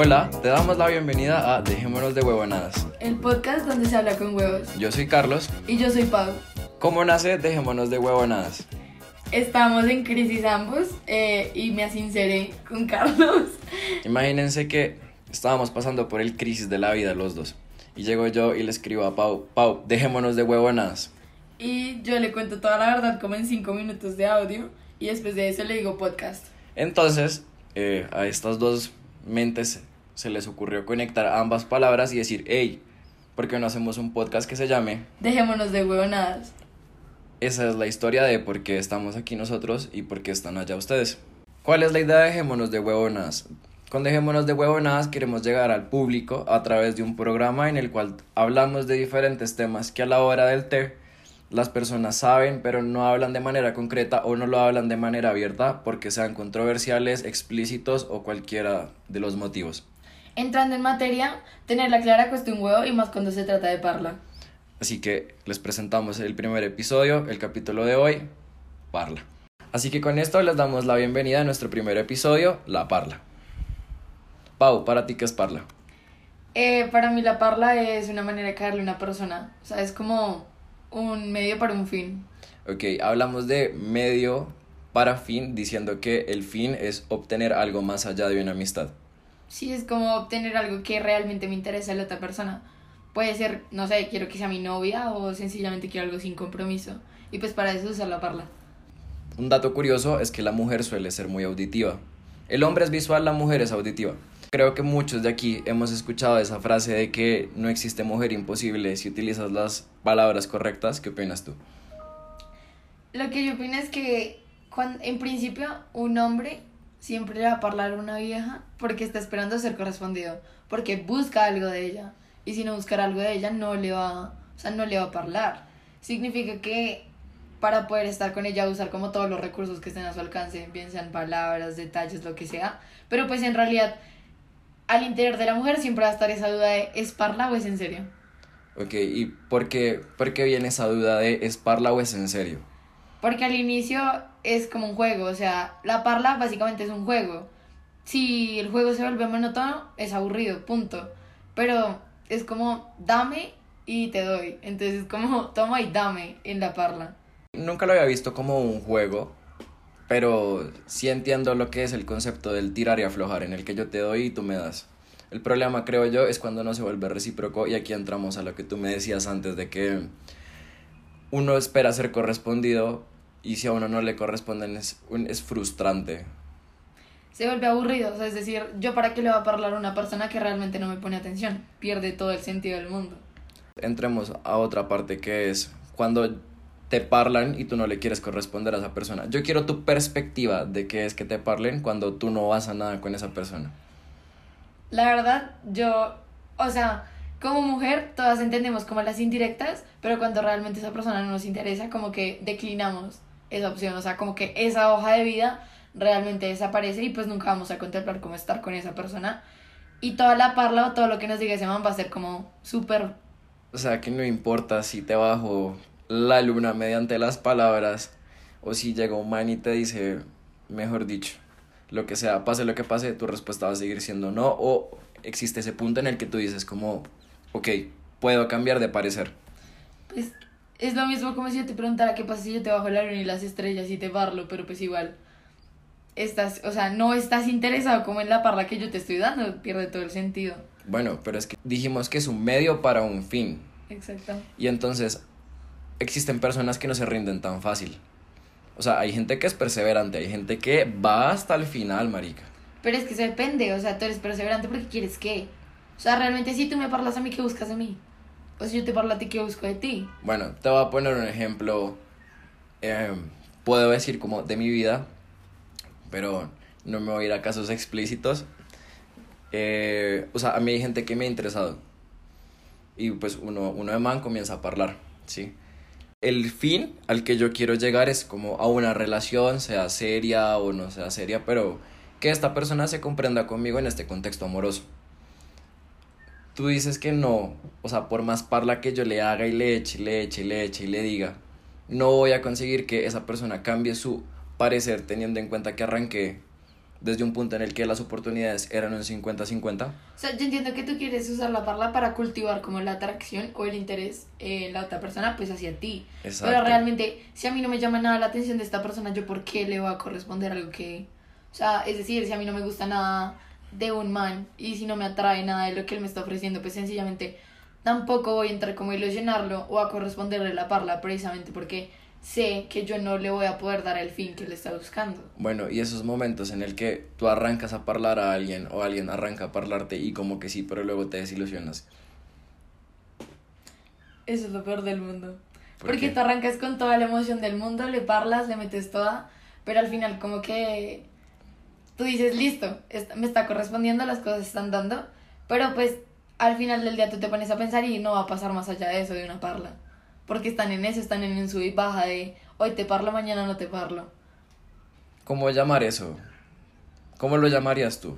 Hola, te damos la bienvenida a Dejémonos de Huevonadas. El podcast donde se habla con huevos. Yo soy Carlos. Y yo soy Pau. ¿Cómo nace Dejémonos de Huevonadas? Estamos en crisis ambos eh, y me asinceré con Carlos. Imagínense que estábamos pasando por el crisis de la vida los dos. Y llego yo y le escribo a Pau, Pau, dejémonos de huevonadas. Y yo le cuento toda la verdad como en 5 minutos de audio. Y después de eso le digo podcast. Entonces, eh, a estas dos mentes se les ocurrió conectar ambas palabras y decir, hey, ¿por qué no hacemos un podcast que se llame? Dejémonos de huevonadas. Esa es la historia de por qué estamos aquí nosotros y por qué están allá ustedes. ¿Cuál es la idea de Dejémonos de Huevonadas? Con Dejémonos de Huevonadas queremos llegar al público a través de un programa en el cual hablamos de diferentes temas que a la hora del té las personas saben pero no hablan de manera concreta o no lo hablan de manera abierta porque sean controversiales, explícitos o cualquiera de los motivos. Entrando en materia, tener la clara cuesta un huevo y más cuando se trata de parla. Así que les presentamos el primer episodio, el capítulo de hoy, Parla. Así que con esto les damos la bienvenida a nuestro primer episodio, La Parla. Pau, ¿para ti qué es Parla? Eh, para mí la parla es una manera de caerle a una persona. O sea, es como un medio para un fin. Ok, hablamos de medio para fin, diciendo que el fin es obtener algo más allá de una amistad. Sí, es como obtener algo que realmente me interesa a la otra persona. Puede ser, no sé, quiero que sea mi novia o sencillamente quiero algo sin compromiso. Y pues para eso usar la parla. Un dato curioso es que la mujer suele ser muy auditiva. El hombre es visual, la mujer es auditiva. Creo que muchos de aquí hemos escuchado esa frase de que no existe mujer imposible si utilizas las palabras correctas. ¿Qué opinas tú? Lo que yo opino es que cuando, en principio un hombre siempre le va a hablar a una vieja porque está esperando ser correspondido, porque busca algo de ella. Y si no buscar algo de ella no le va, o sea, no le va a hablar. Significa que para poder estar con ella usar como todos los recursos que estén a su alcance, bien sean palabras, detalles, lo que sea. Pero pues en realidad al interior de la mujer siempre va a estar esa duda de ¿es parla o es en serio? Ok, ¿y por qué, por qué viene esa duda de ¿es parla o es en serio? Porque al inicio es como un juego, o sea, la parla básicamente es un juego. Si el juego se vuelve monótono, es aburrido, punto. Pero es como dame y te doy. Entonces es como toma y dame en la parla. Nunca lo había visto como un juego, pero sí entiendo lo que es el concepto del tirar y aflojar, en el que yo te doy y tú me das. El problema, creo yo, es cuando no se vuelve recíproco y aquí entramos a lo que tú me decías antes de que uno espera ser correspondido y si a uno no le corresponden es, un- es frustrante. Se vuelve aburrido, o sea, es decir, yo para qué le va a hablar a una persona que realmente no me pone atención. Pierde todo el sentido del mundo. Entremos a otra parte que es cuando te parlan y tú no le quieres corresponder a esa persona. Yo quiero tu perspectiva de qué es que te parlen cuando tú no vas a nada con esa persona. La verdad, yo, o sea, como mujer, todas entendemos como las indirectas, pero cuando realmente esa persona no nos interesa, como que declinamos esa opción, o sea, como que esa hoja de vida realmente desaparece y pues nunca vamos a contemplar cómo estar con esa persona. Y toda la parla o todo lo que nos diga ese man va a ser como súper... O sea, que no importa si te bajo la luna mediante las palabras o si llega un man y te dice, mejor dicho, lo que sea, pase lo que pase, tu respuesta va a seguir siendo no o existe ese punto en el que tú dices como, ok, puedo cambiar de parecer. Pues es lo mismo como si yo te preguntara qué pasa si yo te bajo la luna y las estrellas y te parlo, pero pues igual estás, o sea, no estás interesado como en la parla que yo te estoy dando, pierde todo el sentido. Bueno, pero es que dijimos que es un medio para un fin. Exacto. Y entonces existen personas que no se rinden tan fácil. O sea, hay gente que es perseverante, hay gente que va hasta el final, marica. Pero es que eso depende, o sea, tú eres perseverante porque quieres qué. O sea, realmente si tú me parlas a mí, ¿qué buscas de mí? O si yo te parlo a ti, ¿qué busco de ti? Bueno, te voy a poner un ejemplo, eh, puedo decir como de mi vida, pero no me voy a ir a casos explícitos. Eh, o sea, a mí hay gente que me ha interesado. Y pues uno, uno de man comienza a hablar, ¿sí? El fin al que yo quiero llegar es como a una relación, sea seria o no sea seria, pero que esta persona se comprenda conmigo en este contexto amoroso. tú dices que no, o sea, por más parla que yo le haga y le eche, le eche, le eche y le diga, no voy a conseguir que esa persona cambie su parecer teniendo en cuenta que arranqué desde un punto en el que las oportunidades eran un 50-50. O sea, yo entiendo que tú quieres usar la parla para cultivar como la atracción o el interés en la otra persona, pues hacia ti. Exacto. Pero realmente, si a mí no me llama nada la atención de esta persona, ¿yo por qué le voy a corresponder algo que... O sea, es decir, si a mí no me gusta nada de un man y si no me atrae nada de lo que él me está ofreciendo, pues sencillamente tampoco voy a entrar como a ilusionarlo o a corresponderle la parla precisamente porque sé que yo no le voy a poder dar el fin que le está buscando. Bueno, y esos momentos en el que tú arrancas a hablar a alguien o alguien arranca a parlate y como que sí, pero luego te desilusionas. Eso es lo peor del mundo. ¿Por Porque qué? tú arrancas con toda la emoción del mundo, le parlas, le metes toda, pero al final como que tú dices, listo, me está correspondiendo, las cosas están dando, pero pues al final del día tú te pones a pensar y no va a pasar más allá de eso, de una parla. Porque están en eso, están en un sub y baja de hoy te parlo, mañana no te parlo. ¿Cómo llamar eso? ¿Cómo lo llamarías tú?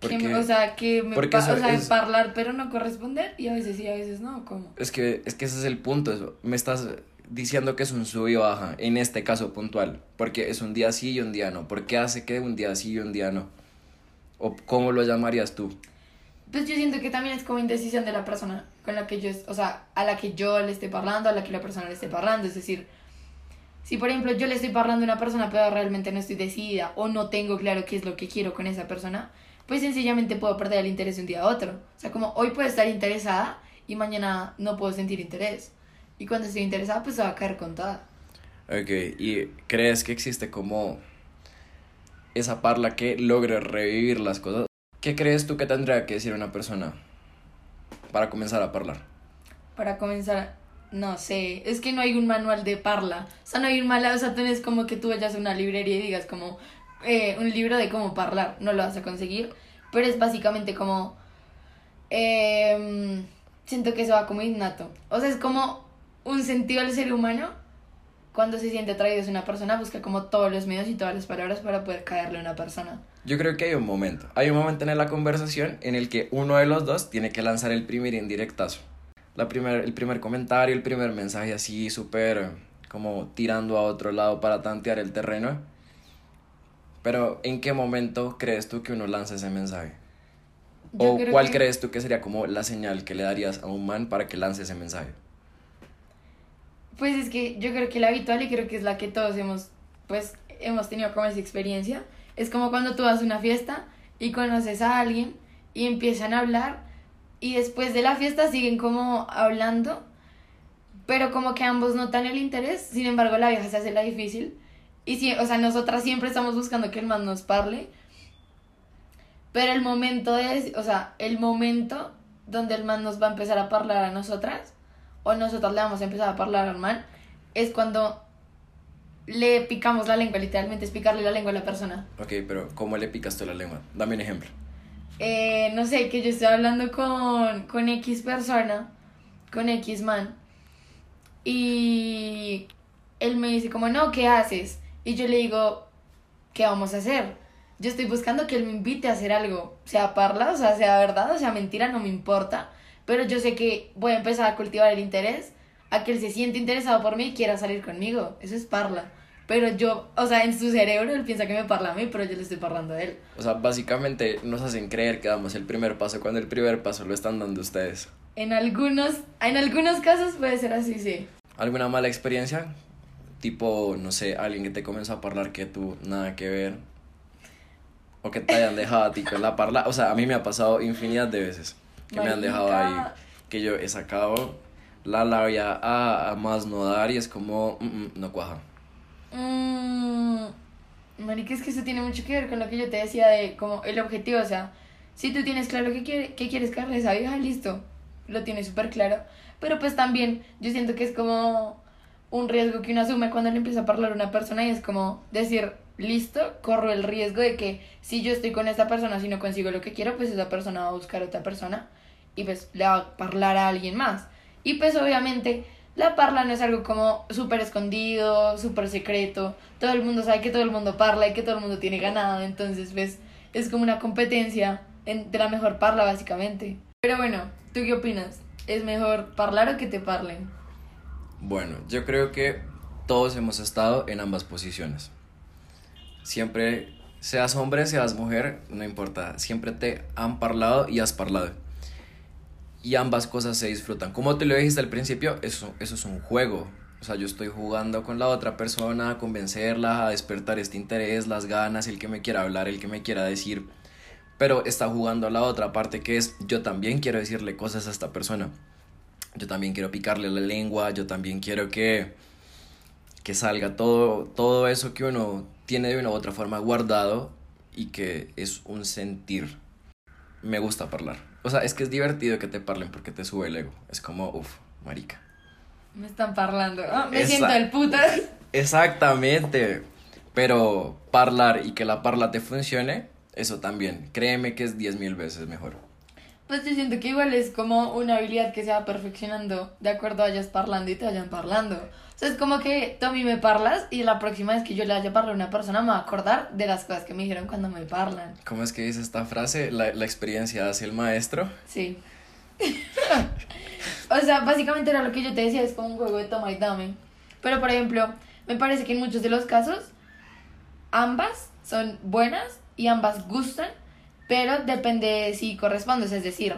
Que me- o sea, que me porque pa- o sea, es- parlar pero no corresponder y a veces sí, a veces no, ¿cómo? Es que, es que ese es el punto. eso. Me estás diciendo que es un sub y baja, en este caso puntual. Porque es un día sí y un día no. ¿Por qué hace que un día sí y un día no? ¿O cómo lo llamarías tú? Pues yo siento que también es como indecisión de la persona con la que yo, o sea, a la que yo le esté parlando, a la que la persona le esté parlando. Es decir, si por ejemplo yo le estoy parlando a una persona pero realmente no estoy decidida o no tengo claro qué es lo que quiero con esa persona, pues sencillamente puedo perder el interés de un día a otro. O sea, como hoy puedo estar interesada y mañana no puedo sentir interés. Y cuando estoy interesada, pues se va a caer contada. Ok, ¿y crees que existe como esa parla que logre revivir las cosas? ¿Qué crees tú que tendría que decir una persona para comenzar a hablar? Para comenzar, no sé, es que no hay un manual de parla. O sea, no hay un manual, o sea, tú como que tú vayas a una librería y digas como eh, un libro de cómo parlar, no lo vas a conseguir. Pero es básicamente como, em, siento que eso va como innato. O sea, es como un sentido del ser humano. Cuando se siente atraído hacia una persona, busca como todos los medios y todas las palabras para poder caerle a una persona. Yo creo que hay un momento. Hay un momento en la conversación en el que uno de los dos tiene que lanzar el primer indirectazo. La primer, el primer comentario, el primer mensaje así súper como tirando a otro lado para tantear el terreno. Pero ¿en qué momento crees tú que uno lanza ese mensaje? Yo ¿O cuál que- crees tú que sería como la señal que le darías a un man para que lance ese mensaje? Pues es que yo creo que la habitual y creo que es la que todos hemos, pues, hemos tenido como esa experiencia. Es como cuando tú vas a una fiesta y conoces a alguien y empiezan a hablar y después de la fiesta siguen como hablando, pero como que ambos notan el interés, sin embargo la vieja se hace la difícil. Y si, o sea, nosotras siempre estamos buscando que el man nos parle, pero el momento de, o sea, el momento donde el man nos va a empezar a hablar a nosotras, o nosotros le vamos a empezar a hablar al man, es cuando le picamos la lengua, literalmente es picarle la lengua a la persona. Ok, pero ¿cómo le picas tú la lengua? Dame un ejemplo. Eh, no sé, que yo estoy hablando con, con X persona, con X man, y él me dice como, no, ¿qué haces? Y yo le digo, ¿qué vamos a hacer? Yo estoy buscando que él me invite a hacer algo, sea parla, o sea, sea verdad, o sea mentira, no me importa, pero yo sé que voy a empezar a cultivar el interés, a que él se siente interesado por mí y quiera salir conmigo, eso es parla. Pero yo, o sea, en su cerebro él piensa que me parla a mí, pero yo le estoy parlando a él. O sea, básicamente nos hacen creer que damos el primer paso cuando el primer paso lo están dando ustedes. En algunos, en algunos casos puede ser así, sí. ¿Alguna mala experiencia? Tipo, no sé, alguien que te comenzó a hablar que tú nada que ver. O que te hayan dejado a ti con la parla. O sea, a mí me ha pasado infinidad de veces. Que me han dejado ahí. Que yo he sacado la labia a, a más no dar y es como, mm, mm, no cuaja. Mmm. Marica, es que eso tiene mucho que ver con lo que yo te decía de como el objetivo. O sea, si tú tienes claro que, quiere, que quieres carne a esa vieja, listo. Lo tienes súper claro. Pero pues también yo siento que es como un riesgo que uno asume cuando le empieza a hablar a una persona y es como decir, listo, corro el riesgo de que si yo estoy con esta persona, si no consigo lo que quiero, pues esa persona va a buscar a otra persona y pues le va a hablar a alguien más. Y pues obviamente la parla no es algo como súper escondido, súper secreto. Todo el mundo sabe que todo el mundo parla y que todo el mundo tiene ganado. Entonces, pues, es como una competencia en- de la mejor parla, básicamente. Pero bueno, ¿tú qué opinas? ¿Es mejor hablar o que te parlen? Bueno, yo creo que todos hemos estado en ambas posiciones. Siempre, seas hombre, seas mujer, no importa, siempre te han parlado y has parlado. Y ambas cosas se disfrutan. Como te lo dijiste al principio, eso, eso es un juego. O sea, yo estoy jugando con la otra persona, a convencerla, a despertar este interés, las ganas, el que me quiera hablar, el que me quiera decir. Pero está jugando la otra parte que es yo también quiero decirle cosas a esta persona. Yo también quiero picarle la lengua, yo también quiero que, que salga todo, todo eso que uno tiene de una u otra forma guardado y que es un sentir. Me gusta hablar. O sea, es que es divertido que te parlen porque te sube el ego. Es como, uff, marica. Me están parlando. Ah, me Esa- siento el putas. Exactamente. Pero parlar y que la parla te funcione, eso también. Créeme que es 10 mil veces mejor. Pues yo siento que igual es como una habilidad que se va perfeccionando de acuerdo a vayas parlando y te vayan parlando. O sea, es como que mí me parlas y la próxima vez que yo le vaya a parlar a una persona me va a acordar de las cosas que me dijeron cuando me parlan. ¿Cómo es que dice esta frase? La, la experiencia hace el maestro. Sí. o sea, básicamente era lo que yo te decía, es como un juego de toma y dame. Pero, por ejemplo, me parece que en muchos de los casos, ambas son buenas y ambas gustan, pero depende de si correspondes. Es decir,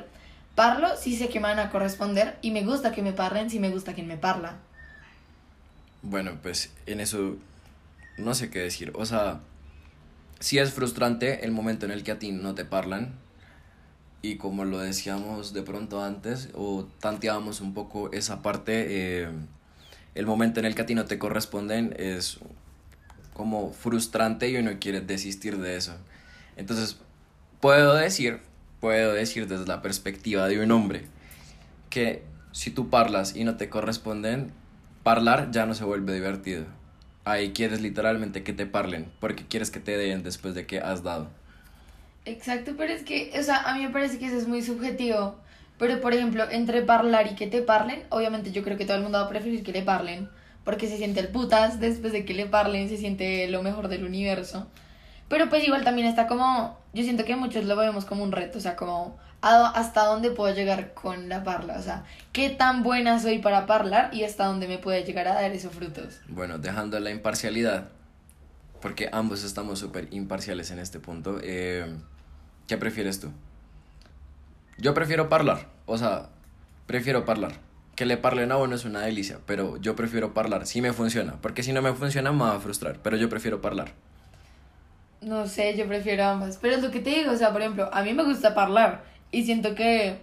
parlo si sé que me van a corresponder y me gusta que me parlen si me gusta quien me parla. Bueno, pues en eso no sé qué decir. O sea, sí es frustrante el momento en el que a ti no te parlan. Y como lo decíamos de pronto antes, o tanteábamos un poco esa parte, eh, el momento en el que a ti no te corresponden es como frustrante y uno quiere desistir de eso. Entonces, puedo decir, puedo decir desde la perspectiva de un hombre, que si tú parlas y no te corresponden, parlar ya no se vuelve divertido. Ahí quieres literalmente que te parlen, porque quieres que te den después de que has dado. Exacto, pero es que, o sea, a mí me parece que eso es muy subjetivo. Pero, por ejemplo, entre parlar y que te parlen, obviamente yo creo que todo el mundo va a preferir que le parlen. Porque se siente el putas, después de que le parlen, se siente lo mejor del universo. Pero pues igual también está como, yo siento que muchos lo vemos como un reto, o sea, como a- hasta dónde puedo llegar con la parla, o sea, qué tan buena soy para parlar y hasta dónde me puede llegar a dar esos frutos. Bueno, dejando la imparcialidad, porque ambos estamos súper imparciales en este punto, eh, ¿qué prefieres tú? Yo prefiero parlar, o sea, prefiero parlar. Que le parlen a uno es una delicia, pero yo prefiero parlar, si me funciona, porque si no me funciona me va a frustrar, pero yo prefiero parlar. No sé, yo prefiero ambas. Pero es lo que te digo, o sea, por ejemplo, a mí me gusta hablar y siento que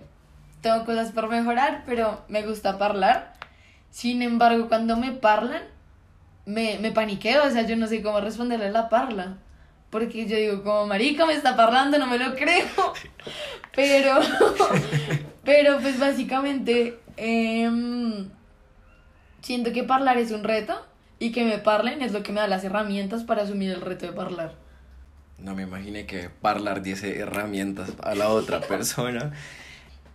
tengo cosas por mejorar, pero me gusta hablar. Sin embargo, cuando me parlan, me, me paniqueo, o sea, yo no sé cómo responderle a la parla. Porque yo digo, como marica me está parlando, no me lo creo. Pero, pero pues básicamente, em, siento que hablar es un reto y que me parlen es lo que me da las herramientas para asumir el reto de hablar. No me imaginé que parlar diese herramientas a la otra persona.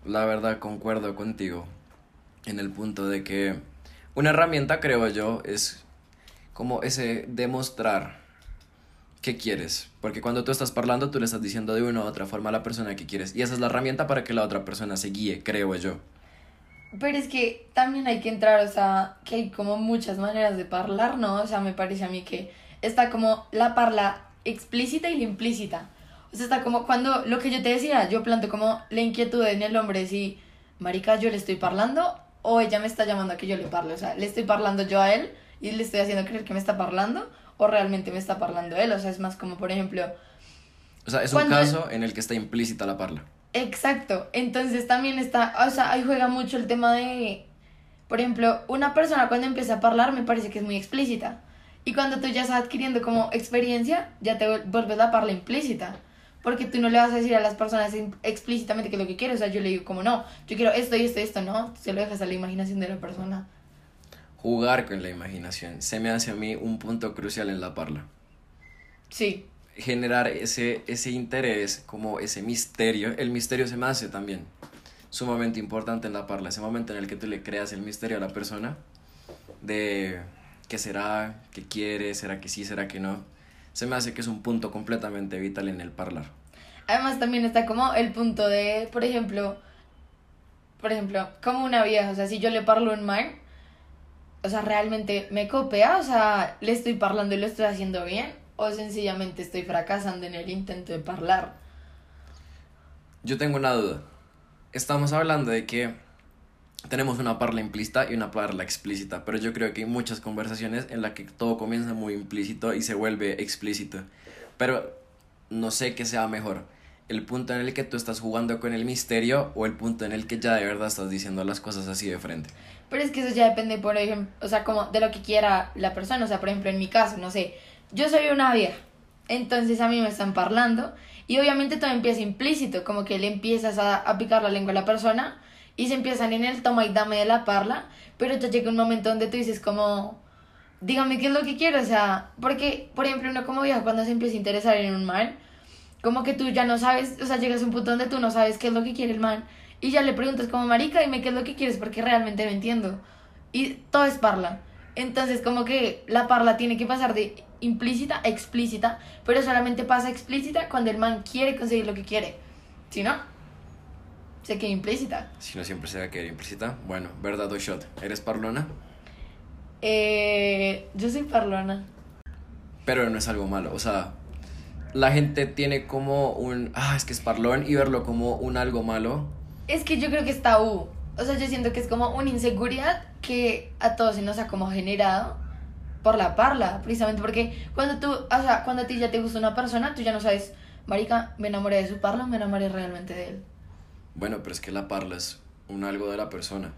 La verdad concuerdo contigo en el punto de que una herramienta, creo yo, es como ese demostrar qué quieres. Porque cuando tú estás parlando, tú le estás diciendo de una u otra forma a la persona que quieres. Y esa es la herramienta para que la otra persona se guíe, creo yo. Pero es que también hay que entrar, o sea, que hay como muchas maneras de hablar, ¿no? O sea, me parece a mí que está como la parla explícita y la implícita. O sea, está como cuando lo que yo te decía, yo planto como la inquietud en el hombre, si, marica, yo le estoy parlando o ella me está llamando a que yo le parle. O sea, le estoy parlando yo a él y le estoy haciendo creer que me está parlando o realmente me está parlando él. O sea, es más como, por ejemplo, O sea, es un caso en el que está implícita la parla. Exacto, entonces también está, o sea, ahí juega mucho el tema de, por ejemplo, una persona cuando empieza a hablar me parece que es muy explícita. Y cuando tú ya estás adquiriendo como experiencia, ya te vuel- vuelves la parla implícita. Porque tú no le vas a decir a las personas explícitamente qué es lo que quieres. O sea, yo le digo como no, yo quiero esto y esto y esto, no. Se lo dejas a la imaginación de la persona. Jugar con la imaginación se me hace a mí un punto crucial en la parla. Sí, generar ese, ese interés, como ese misterio. El misterio se me hace también sumamente importante en la parla, ese momento en el que tú le creas el misterio a la persona de qué será, qué quiere, será que sí, será que no. Se me hace que es un punto completamente vital en el parlar. Además también está como el punto de, por ejemplo, por ejemplo, como una vieja, o sea, si yo le parlo un man, o sea, realmente me copia, o sea, le estoy parlando y lo estoy haciendo bien, o sencillamente estoy fracasando en el intento de parlar. Yo tengo una duda. Estamos hablando de que tenemos una parla implícita y una parla explícita, pero yo creo que hay muchas conversaciones en las que todo comienza muy implícito y se vuelve explícito. Pero no sé qué sea mejor, el punto en el que tú estás jugando con el misterio o el punto en el que ya de verdad estás diciendo las cosas así de frente. Pero es que eso ya depende, por ejemplo, o sea, como de lo que quiera la persona. O sea, por ejemplo, en mi caso, no sé, yo soy una vieja, entonces a mí me están parlando y obviamente todo empieza implícito, como que le empiezas a, a picar la lengua a la persona y se empiezan en el toma y dame de la parla, pero ya llega un momento donde tú dices como, dígame qué es lo que quiero, o sea, porque, por ejemplo, uno como vieja cuando se empieza a interesar en un man, como que tú ya no sabes, o sea, llegas a un punto donde tú no sabes qué es lo que quiere el man y ya le preguntas como, marica, dime qué es lo que quieres porque realmente no entiendo. Y todo es parla. Entonces, como que la parla tiene que pasar de implícita a explícita, pero solamente pasa explícita cuando el man quiere conseguir lo que quiere. Si no, se queda implícita. Si no siempre se va a quedar implícita. Bueno, verdad o shot. ¿Eres parlona? Eh, yo soy parlona. Pero no es algo malo. O sea, la gente tiene como un. Ah, es que es parlón y verlo como un algo malo. Es que yo creo que es tabú. O sea, yo siento que es como una inseguridad que a todos se nos ha como generado por la parla, precisamente porque cuando tú, o sea, cuando a ti ya te gusta una persona, tú ya no sabes, marica, me enamoré de su parla o me enamoré realmente de él. Bueno, pero es que la parla es un algo de la persona.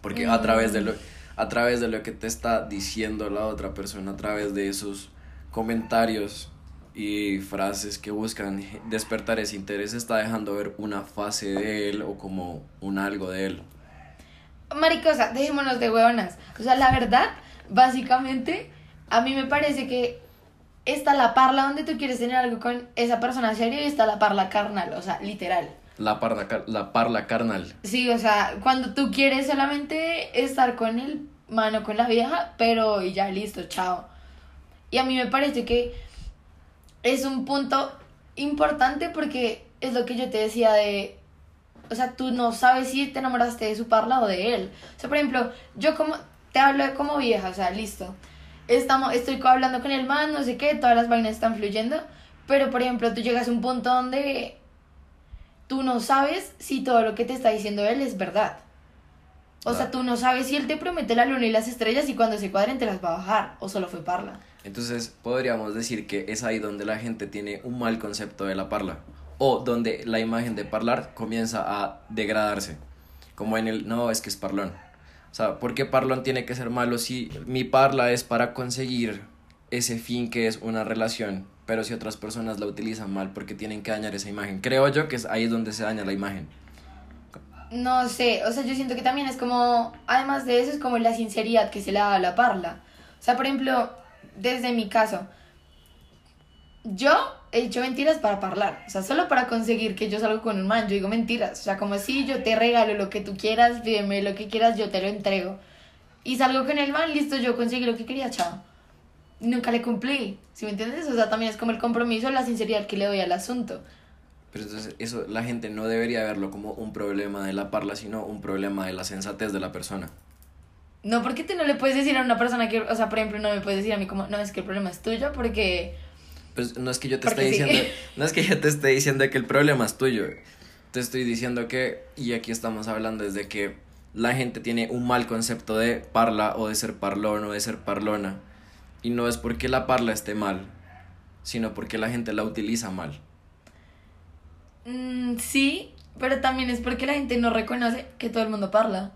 Porque a través de lo a través de lo que te está diciendo la otra persona, a través de esos comentarios y frases que buscan despertar ese interés, está dejando ver una fase de él o como un algo de él. Maricosa, dejémonos de huevonas. O sea, la verdad, básicamente, a mí me parece que está la parla donde tú quieres tener algo con esa persona serio y está la parla carnal, o sea, literal. La parla, la parla carnal. Sí, o sea, cuando tú quieres solamente estar con el mano con la vieja, pero y ya listo, chao. Y a mí me parece que es un punto importante porque es lo que yo te decía de, o sea, tú no sabes si te enamoraste de su parla o de él. O sea, por ejemplo, yo como, te hablo de como vieja, o sea, listo. Estamos, estoy hablando con el man, no sé qué, todas las vainas están fluyendo, pero por ejemplo, tú llegas a un punto donde tú no sabes si todo lo que te está diciendo él es verdad. O sea, Claro. tú no sabes si él te promete la luna y las estrellas y cuando se cuadren te las va a bajar, o solo fue parla. Entonces podríamos decir que es ahí donde la gente tiene un mal concepto de la parla o donde la imagen de parlar comienza a degradarse, como en el no, es que es parlón. O sea, ¿por qué parlón tiene que ser malo si mi parla es para conseguir ese fin que es una relación, pero si otras personas la utilizan mal porque tienen que dañar esa imagen? Creo yo que es ahí donde se daña la imagen. No sé, o sea, yo siento que también es como, además de eso, es como la sinceridad que se le da a la parla. O sea, por ejemplo, desde mi caso, yo he dicho mentiras para parlar, o sea, solo para conseguir que yo salga con un man, yo digo mentiras, o sea, como si yo te regalo lo que tú quieras, pídeme lo que quieras, yo te lo entrego. Y salgo con el man, listo, yo conseguí lo que quería, chao. Nunca le cumplí, ¿sí me entiendes? O sea, también es como el compromiso, la sinceridad que le doy al asunto. Pero entonces eso la gente no debería verlo como un problema de la parla, sino un problema de la sensatez de la persona. No, porque tú no le puedes decir a una persona que, o sea, por ejemplo, no me puedes decir a mí como, no, es que el problema es tuyo porque... Pues no es que yo te esté sí. diciendo, no es que yo te esté diciendo que el problema es tuyo. Te estoy diciendo que, y aquí estamos hablando desde que la gente tiene un mal concepto de parla o de ser parlón o de ser parlona. Y no es porque la parla esté mal, sino porque la gente la utiliza mal. Mm, sí, pero también es porque la gente no reconoce que todo el mundo parla.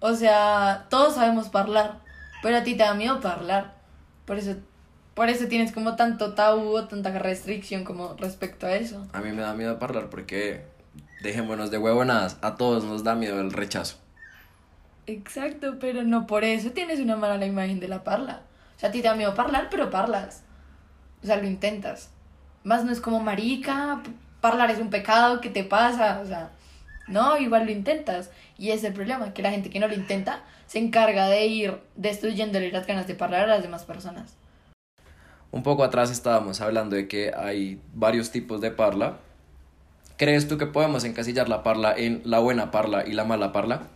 O sea, todos sabemos hablar, pero a ti te da miedo hablar. Por eso, por eso tienes como tanto tabú o tanta restricción como respecto a eso. A mí me da miedo hablar porque, dejémonos de huevonadas, a todos nos da miedo el rechazo. Exacto, pero no por eso tienes una mala imagen de la parla. O sea, a ti te da miedo hablar, pero parlas. O sea, lo intentas. Más no es como marica, parlar es un pecado, ¿qué te pasa? O sea, no, igual lo intentas. Y ese es el problema, que la gente que no lo intenta se encarga de ir destruyéndole las ganas de parlar a las demás personas. Un poco atrás estábamos hablando de que hay varios tipos de parla, ¿Crees tú que podemos encasillar la parla en la buena parla y la mala parla?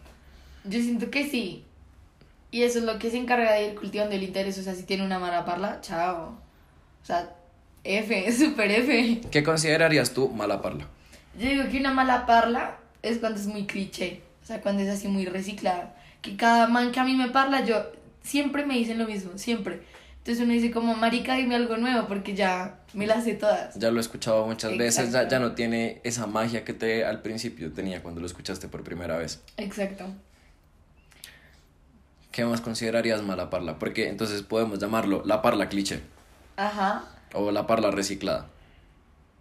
Yo siento que sí. Y eso es lo que se encarga de ir cultivando el interés. O sea, si tiene una mala parla, chao. O sea, F, super F. ¿Qué considerarías tú mala parla? Yo digo que una mala parla es cuando es muy cliché. O sea, cuando es así muy reciclada. Que cada man que a mí me parla, yo siempre me dicen lo mismo, siempre. Entonces uno dice como, marica, dime algo nuevo porque ya me las sé todas. Ya lo he escuchado muchas veces, ya, ya no tiene esa magia que te al principio tenía cuando lo escuchaste por primera vez. Exacto. ¿Qué más considerarías mala parla? Porque entonces podemos llamarlo la parla cliché Ajá. o la parla reciclada.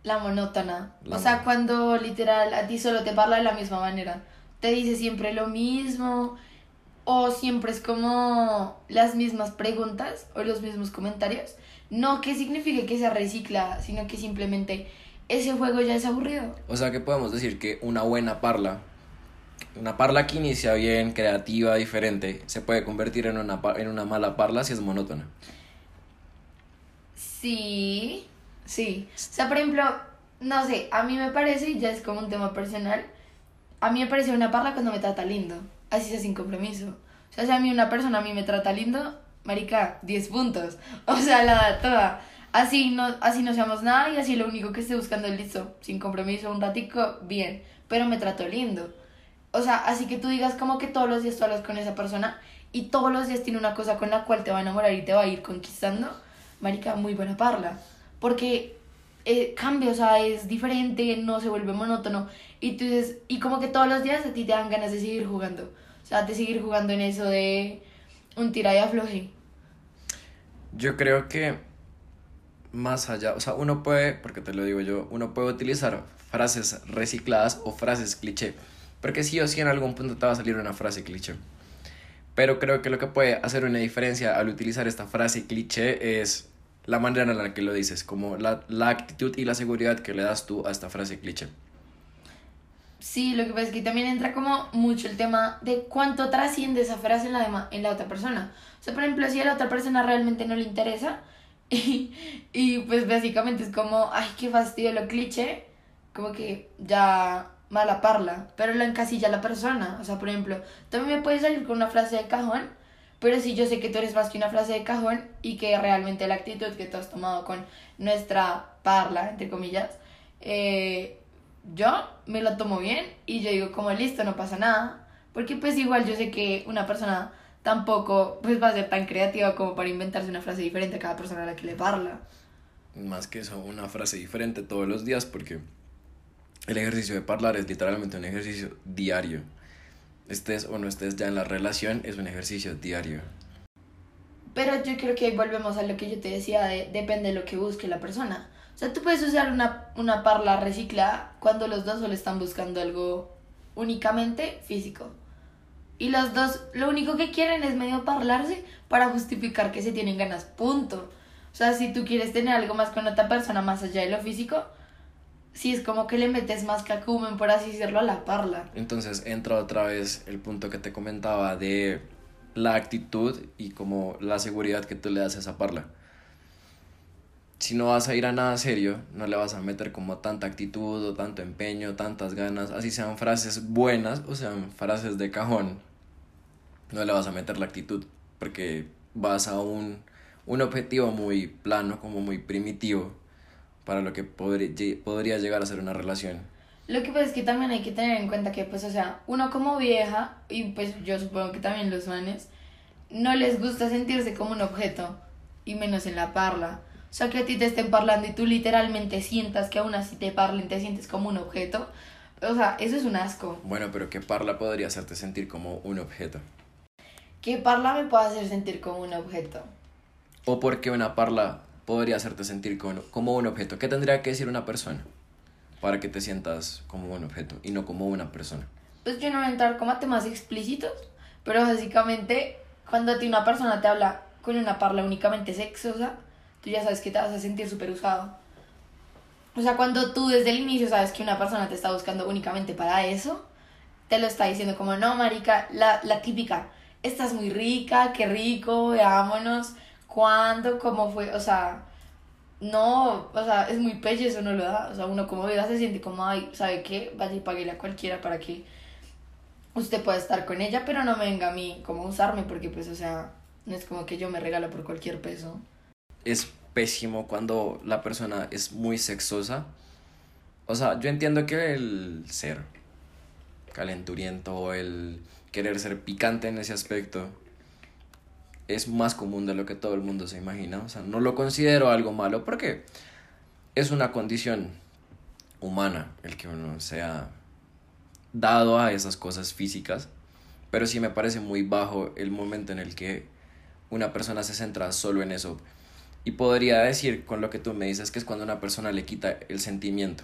La monótona. La o sea, mon- cuando literal a ti solo te parla de la misma manera. Te dice siempre lo mismo. O siempre es como las mismas preguntas o los mismos comentarios. No que signifique que sea reciclada, sino que simplemente ese juego ya es aburrido. O sea que podemos decir que una buena parla, una parla que inicia bien, creativa, diferente, se puede convertir en una, en una mala parla si es monótona. Sí, sí. O sea, por ejemplo, no sé, a mí me parece, y ya es como un tema personal, a mí me parece una parla cuando me trata lindo, así sea sin compromiso. O sea, si a mí una persona a mí me trata lindo, marica, 10 puntos. O sea, la da toda. Así no, así no seamos nada y así lo único que esté buscando es listo, sin compromiso, un ratico, bien, pero me trató lindo. O sea, así que tú digas como que todos los días tú hablas con esa persona y todos los días tiene una cosa con la cual te va a enamorar y te va a ir conquistando, marica, muy buena parla. Porque eh, cambia, o sea, es diferente, no se vuelve monótono. Y tú dices, y como que todos los días a ti te dan ganas de seguir jugando. O sea, de seguir jugando en eso de un tira y afloje. Yo creo que más allá, o sea, uno puede, porque te lo digo yo, uno puede utilizar frases recicladas o frases cliché, porque sí o sí en algún punto te va a salir una frase cliché. Pero creo que lo que puede hacer una diferencia al utilizar esta frase cliché es la manera en la que lo dices, como la, la actitud y la seguridad que le das tú a esta frase cliché. Sí, lo que pasa es que también entra como mucho el tema de cuánto trasciende esa frase en la, dema- en la otra persona. O sea, por ejemplo, si a la otra persona realmente no le interesa y, y pues básicamente es como, ay, qué fastidio lo cliché, como que ya mala parla, pero lo encasilla la persona. O sea, por ejemplo, también me puedes salir con una frase de cajón, pero si yo sé que tú eres más que una frase de cajón y que realmente la actitud que tú has tomado con nuestra parla, entre comillas, eh, yo me lo tomo bien y yo digo como listo, no pasa nada, porque pues igual yo sé que una persona tampoco pues va a ser tan creativa como para inventarse una frase diferente a cada persona a la que le parla. Más que eso, una frase diferente todos los días, porque el ejercicio de hablar es literalmente un ejercicio diario. Estés o no estés ya en la relación, es un ejercicio diario. Pero yo creo que ahí volvemos a lo que yo te decía, de, depende de lo que busque la persona. O sea, tú puedes usar una, una parla reciclada cuando los dos solo están buscando algo únicamente físico. Y los dos lo único que quieren es medio parlarse para justificar que se tienen ganas, punto. O sea, si tú quieres tener algo más con otra persona más allá de lo físico, si es como que le metes más cacumen, por así decirlo, a la parla. Entonces entra otra vez el punto que te comentaba de la actitud y como la seguridad que tú le das a esa parla. Si no vas a ir a nada serio, no le vas a meter como tanta actitud o tanto empeño, tantas ganas, así sean frases buenas o sean frases de cajón, no le vas a meter la actitud porque vas a un, un objetivo muy plano, como muy primitivo para lo que podría llegar a ser una relación. Lo que pasa es que también hay que tener en cuenta que, pues, o sea, uno como vieja, y pues yo supongo que también los manes, no les gusta sentirse como un objeto, y menos en la parla. O sea, que a ti te estén parlando y tú literalmente sientas que aún así te parlen, te sientes como un objeto. O sea, eso es un asco. Bueno, pero que parla podría hacerte sentir como un objeto. Que parla me puede hacer sentir como un objeto. O porque una parla podría hacerte sentir como, un objeto. ¿Qué tendría que decir una persona para que te sientas como un objeto y no como una persona? Pues yo no voy a entrar como a temas explícitos, pero básicamente cuando a ti una persona te habla con una parla únicamente sexosa, tú ya sabes que te vas a sentir súper usado. O sea, cuando tú desde el inicio sabes que una persona te está buscando únicamente para eso, te lo está diciendo como, no, marica, la, la típica, estás muy rica, qué rico, veámonos, cuándo, cómo fue, o sea, No, o sea, es muy pelle, eso no lo da. O sea, uno como vida se siente como, ay, ¿sabe qué? Vaya y paguele a cualquiera para que usted pueda estar con ella, pero no venga a mí como usarme, porque pues, o sea, no es como que yo me regalo por cualquier peso. Es pésimo cuando la persona es muy sexosa. O sea, yo entiendo que el ser calenturiento o el querer ser picante en ese aspecto es más común de lo que todo el mundo se imagina. O sea, no lo considero algo malo porque es una condición humana el que uno sea dado a esas cosas físicas. Pero sí me parece muy bajo el momento en el que una persona se centra solo en eso. Y podría decir con lo que tú me dices que es cuando una persona le quita el sentimiento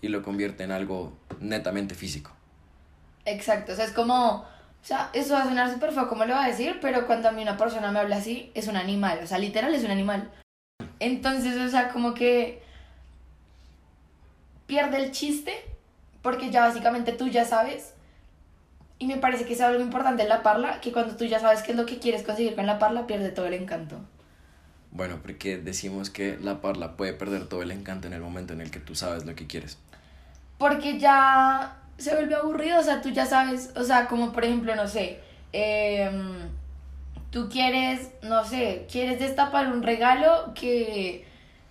y lo convierte en algo netamente físico. Exacto, o sea, es como, o sea, eso va a sonar súper feo, como lo va a decir? Pero cuando a mí una persona me habla así, es un animal, o sea, literal es un animal. Entonces, o sea, como que pierde el chiste, porque ya básicamente tú ya sabes. Y me parece que es algo importante en la parla, que cuando tú ya sabes qué es lo que quieres conseguir con la parla, pierde todo el encanto. Bueno, porque decimos que la parla puede perder todo el encanto en el momento en el que tú sabes lo que quieres. Porque ya se vuelve aburrido, o sea, tú ya sabes, o sea, como por ejemplo, no sé, em, tú quieres, no sé, quieres destapar un regalo que,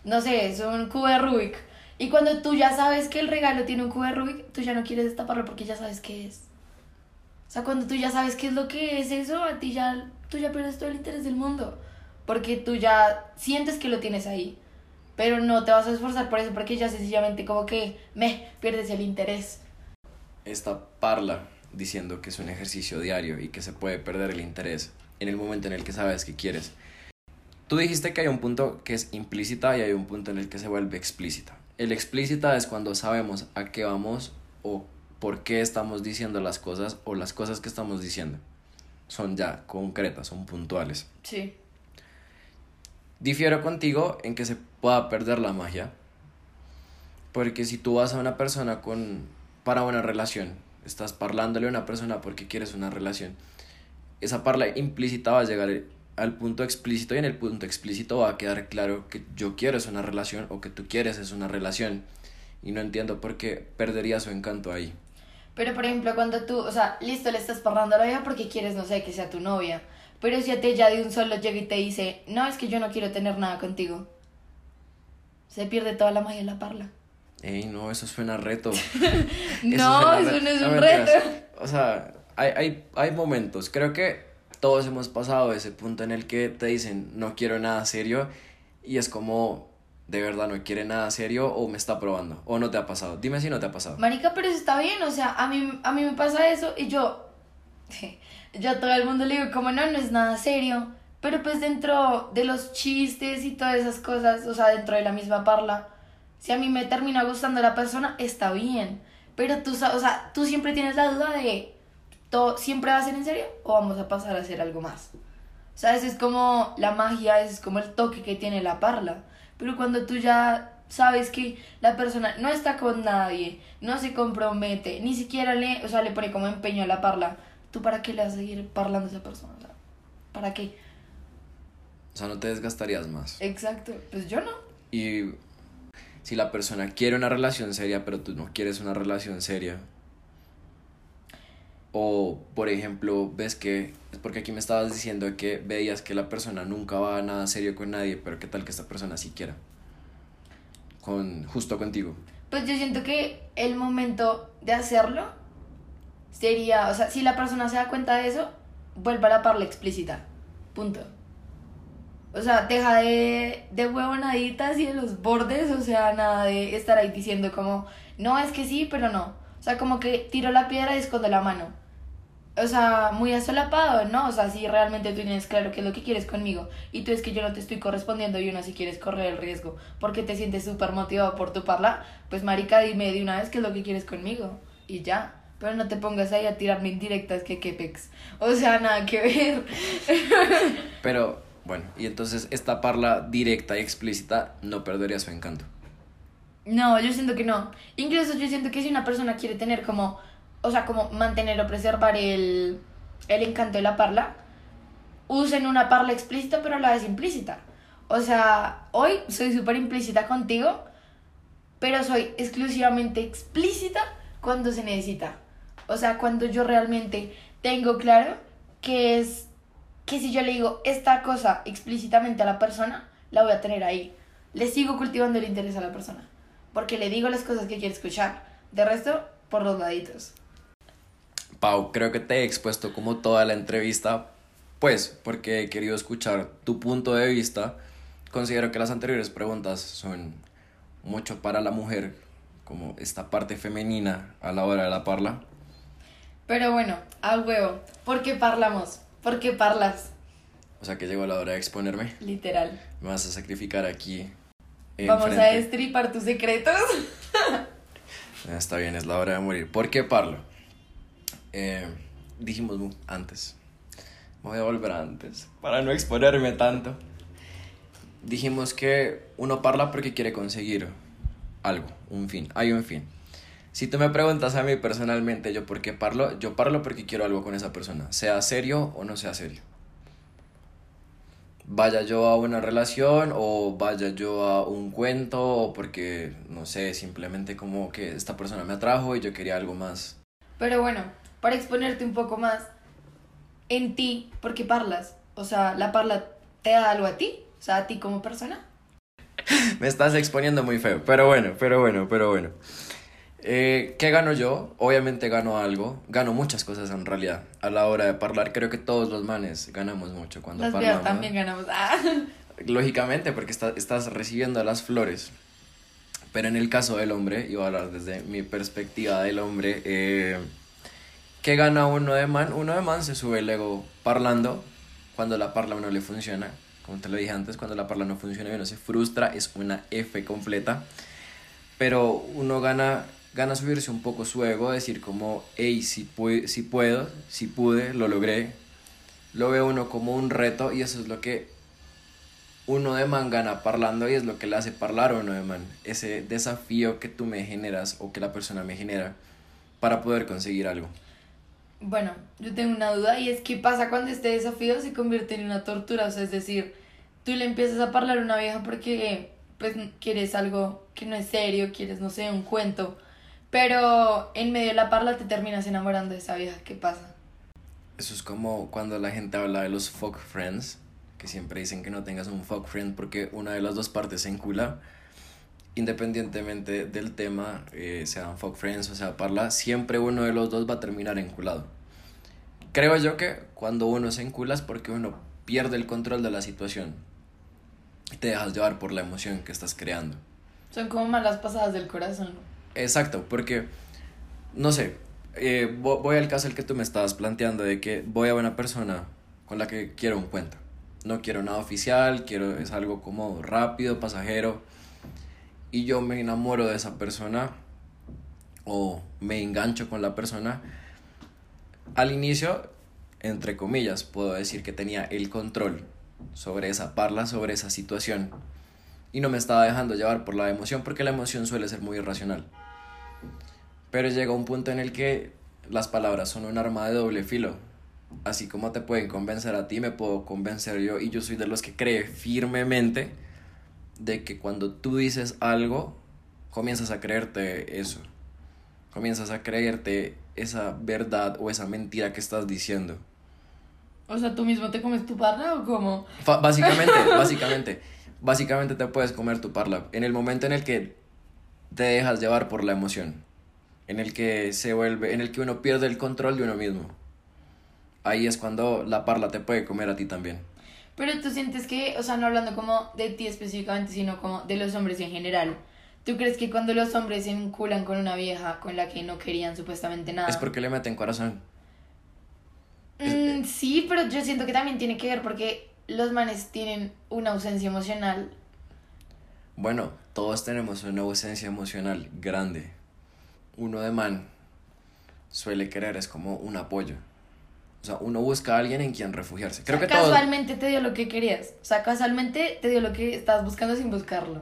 no sé, es un cubo de Rubik. Y cuando tú ya sabes que el regalo tiene un cubo de Rubik, tú ya no quieres destaparlo porque ya sabes qué es. O sea, cuando tú ya sabes qué es lo que es eso, a ti ya, tú ya pierdes todo el interés del mundo. Porque tú ya sientes que lo tienes ahí. Pero no te vas a esforzar por eso porque ya sencillamente como que me pierdes el interés. Esta parla diciendo que es un ejercicio diario y que se puede perder el interés en el momento en el que sabes que quieres. Tú dijiste que hay un punto que es implícita y hay un punto en el que se vuelve explícita. El explícita es cuando sabemos a qué vamos o por qué estamos diciendo las cosas o las cosas que estamos diciendo. Son ya concretas, son puntuales. Sí. Difiero contigo en que se pueda perder la magia. Porque si tú vas a una persona con para una relación, estás parlándole a una persona porque quieres una relación, esa parla implícita va a llegar al punto explícito y en el punto explícito va a quedar claro que yo quiero es una relación o que tú quieres es una relación. Y no entiendo por qué perdería su encanto ahí. Pero por ejemplo, cuando tú, o sea, listo, le estás parlando a la vieja porque quieres, no sé, que sea tu novia. Pero si a ti ya de un solo llega y te dice, no, es que yo no quiero tener nada contigo. Se pierde toda la magia de la parla. Ey, no, eso suena a reto. no, suena eso no es un reto. O sea, hay, hay, hay momentos, creo que todos hemos pasado ese punto en el que te dicen no quiero nada serio y es como de verdad no quiere nada serio o me está probando o no te ha pasado. Dime si no te ha pasado. Marica, pero eso está bien, o sea, a mí, a mí me pasa eso y yo, yo a todo el mundo le digo, como no, no es nada serio, pero pues dentro de los chistes y todas esas cosas, o sea, dentro de la misma parla, si a mí me termina gustando la persona, está bien, pero tú, o sea, tú siempre tienes la duda de, ¿todo siempre va a ser en serio o vamos a pasar a hacer algo más? O sea, es como la magia, es como el toque que tiene la parla. Pero cuando tú ya sabes que la persona no está con nadie, no se compromete, ni siquiera le, o sea, le pone como empeño a la parla, ¿tú para qué le vas a seguir parlando a esa persona? O sea, ¿para qué? O sea, no te desgastarías más. Exacto, pues yo no. Y si la persona quiere una relación seria, pero tú no quieres una relación seria. O, por ejemplo, ves que, porque aquí me estabas diciendo que veías que la persona nunca va a nada serio con nadie, pero qué tal que esta persona sí quiera. Con, justo contigo. Pues yo siento que el momento de hacerlo sería, o sea, si la persona se da cuenta de eso, vuelva a la parla explícita. Punto. O sea, deja de, de huevonaditas y de los bordes, o sea, nada de estar ahí diciendo como, no, es que sí, pero no. O sea, como que tiro la piedra y escondo la mano. O sea, muy asolapado, ¿no? O sea, si realmente tú tienes claro qué es lo que quieres conmigo y tú es que yo no te estoy correspondiendo y uno si quieres correr el riesgo porque te sientes súper motivado por tu parla, pues marica, dime de una vez qué es lo que quieres conmigo y ya. Pero no te pongas ahí a tirarme indirectas que quepex. O sea, nada que ver. Pero, bueno, y entonces esta parla directa y explícita no perdería su encanto. No, yo siento que no. Incluso yo siento que si una persona quiere tener como, o sea, como mantener o preservar el, el encanto de la parla, usen una parla explícita pero a la vez implícita. O sea, hoy soy súper implícita contigo, pero soy exclusivamente explícita cuando se necesita. O sea, cuando yo realmente tengo claro que es que si yo le digo esta cosa explícitamente a la persona, la voy a tener ahí. Le sigo cultivando el interés a la persona, porque le digo las cosas que quiere escuchar. De resto, por los laditos. Pau, creo que te he expuesto como toda la entrevista, pues porque he querido escuchar tu punto de vista. Considero que las anteriores preguntas son mucho para la mujer, como esta parte femenina a la hora de la parla. Pero bueno, a huevo. ¿Por qué parlams? ¿Por qué parlas? O sea que llegó la hora de exponerme. Literal. Me vas a sacrificar aquí. Vamos a destripar tus secretos. Ah, Está bien, es la hora de morir. ¿Por qué parlo? Eh, dijimos antes. Voy a volver a antes. Para no exponerme tanto. Dijimos que uno parla porque quiere conseguir algo, un fin. Hay un fin. Si tú me preguntas a mí personalmente, yo por qué parlo, yo parlo porque quiero algo con esa persona, sea serio o no sea serio. Vaya yo a una relación o vaya yo a un cuento o porque, no sé, simplemente como que esta persona me atrajo y yo quería algo más. Pero bueno, para exponerte un poco más en ti, ¿por qué parlas? O sea, ¿la parla te da algo a ti? O sea, a ti como persona. Me estás exponiendo muy feo, pero bueno, pero bueno, pero bueno. Eh, ¿Qué gano yo? Obviamente gano algo, gano muchas cosas en realidad. A la hora de hablar, creo que todos los manes ganamos mucho cuando Las parlando. veas también ganamos. Ah. Lógicamente, porque está- estás recibiendo las flores. Pero en el caso del hombre, y voy a hablar desde mi perspectiva del hombre, eh, ¿qué gana uno de man? Uno de man se sube el ego parlando, cuando la parla a uno le funciona. Como te lo dije antes, cuando la parla no funciona y uno se frustra, es una F completa. Pero uno gana, gana subirse un poco su ego, decir como, hey, si, pu- si puedo, si pude, lo logré. Lo ve uno como un reto y eso es lo que uno de man gana parlando y es lo que le hace parlar a uno de man. Ese desafío que tú me generas o que la persona me genera para poder conseguir algo. Bueno, yo tengo una duda y es qué pasa cuando este desafío se convierte en una tortura, o sea, es decir, tú le empiezas a hablar a una vieja porque pues quieres algo que no es serio, quieres, no sé, un cuento, pero en medio de la parla te terminas enamorando de esa vieja, ¿qué pasa? Eso es como cuando la gente habla de los fuck friends, que siempre dicen que no tengas un fuck friend porque una de las dos partes se encula. Independientemente del tema, eh, sean fuck friends o sea parla, siempre uno de los dos va a terminar enculado. Creo yo que cuando uno se encula es porque uno pierde el control de la situación y te dejas llevar por la emoción que estás creando. Son como malas pasadas del corazón. Exacto, porque, no sé, eh, vo- voy al caso el que tú me estabas planteando de que voy a una persona con la que quiero un cuento. No quiero nada oficial, quiero es algo como rápido, pasajero. Y yo me enamoro de esa persona o me engancho con la persona. Al inicio, entre comillas, puedo decir que tenía el control sobre esa parla, sobre esa situación. Y no me estaba dejando llevar por la emoción, porque la emoción suele ser muy irracional. Pero llega un punto en el que las palabras son un arma de doble filo. Así como te pueden convencer a ti, me puedo convencer yo. Y yo soy de los que cree firmemente de que cuando tú dices algo, comienzas a creerte eso. Comienzas a creerte esa verdad o esa mentira que estás diciendo. O sea, ¿tú mismo te comes tu parla o cómo? Básicamente, básicamente, básicamente te puedes comer tu parla. En el momento en el que te dejas llevar por la emoción, en el que se vuelve, en el que uno pierde el control de uno mismo. Ahí es cuando la parla te puede comer a ti también. Pero tú sientes que, o sea, no hablando como de ti específicamente, sino como de los hombres en general. ¿Tú crees que cuando los hombres se vinculan con una vieja con la que no querían supuestamente nada? Es porque le meten corazón. Mm, sí, pero yo siento que también tiene que ver porque los manes tienen una ausencia emocional. Bueno, todos tenemos una ausencia emocional grande. Uno de man suele querer es como un apoyo. O sea, uno busca a alguien en quien refugiarse. Creo O sea, que casualmente te dio lo que querías. O sea, casualmente te dio lo que estabas buscando sin buscarlo.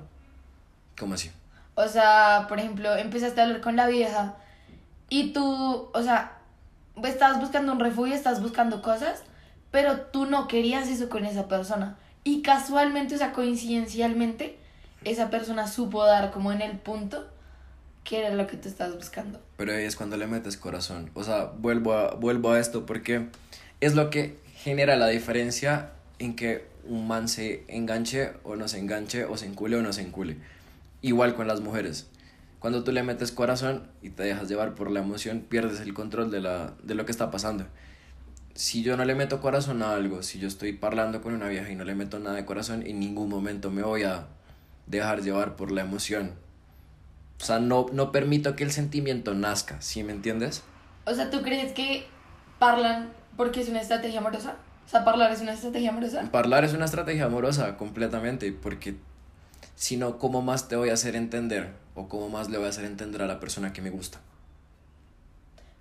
¿Cómo así? O sea, por ejemplo, empezaste a hablar con la vieja y tú, o sea, estabas buscando un refugio, estabas buscando cosas, pero tú no querías eso con esa persona. y casualmente, o sea, coincidencialmente, esa persona supo dar como en el punto que era lo que tú estabas buscando. Pero ahí es cuando le metes corazón. O sea, vuelvo a, vuelvo a esto porque es lo que genera la diferencia en que un man se enganche o no se enganche, o se encule o no se encule. Igual con las mujeres. Cuando tú le metes corazón y te dejas llevar por la emoción, pierdes el control de, la, de lo que está pasando. Si yo no le meto corazón a algo, si yo estoy parlando con una vieja y no le meto nada de corazón, en ningún momento me voy a dejar llevar por la emoción. O sea, no, no permito que el sentimiento nazca, ¿sí me entiendes? O sea, ¿tú crees que parlan porque es una estrategia amorosa? O sea, hablar es una estrategia amorosa. Hablar es una estrategia amorosa completamente, porque si no, ¿cómo más te voy a hacer entender? ¿O cómo más le voy a hacer entender a la persona que me gusta?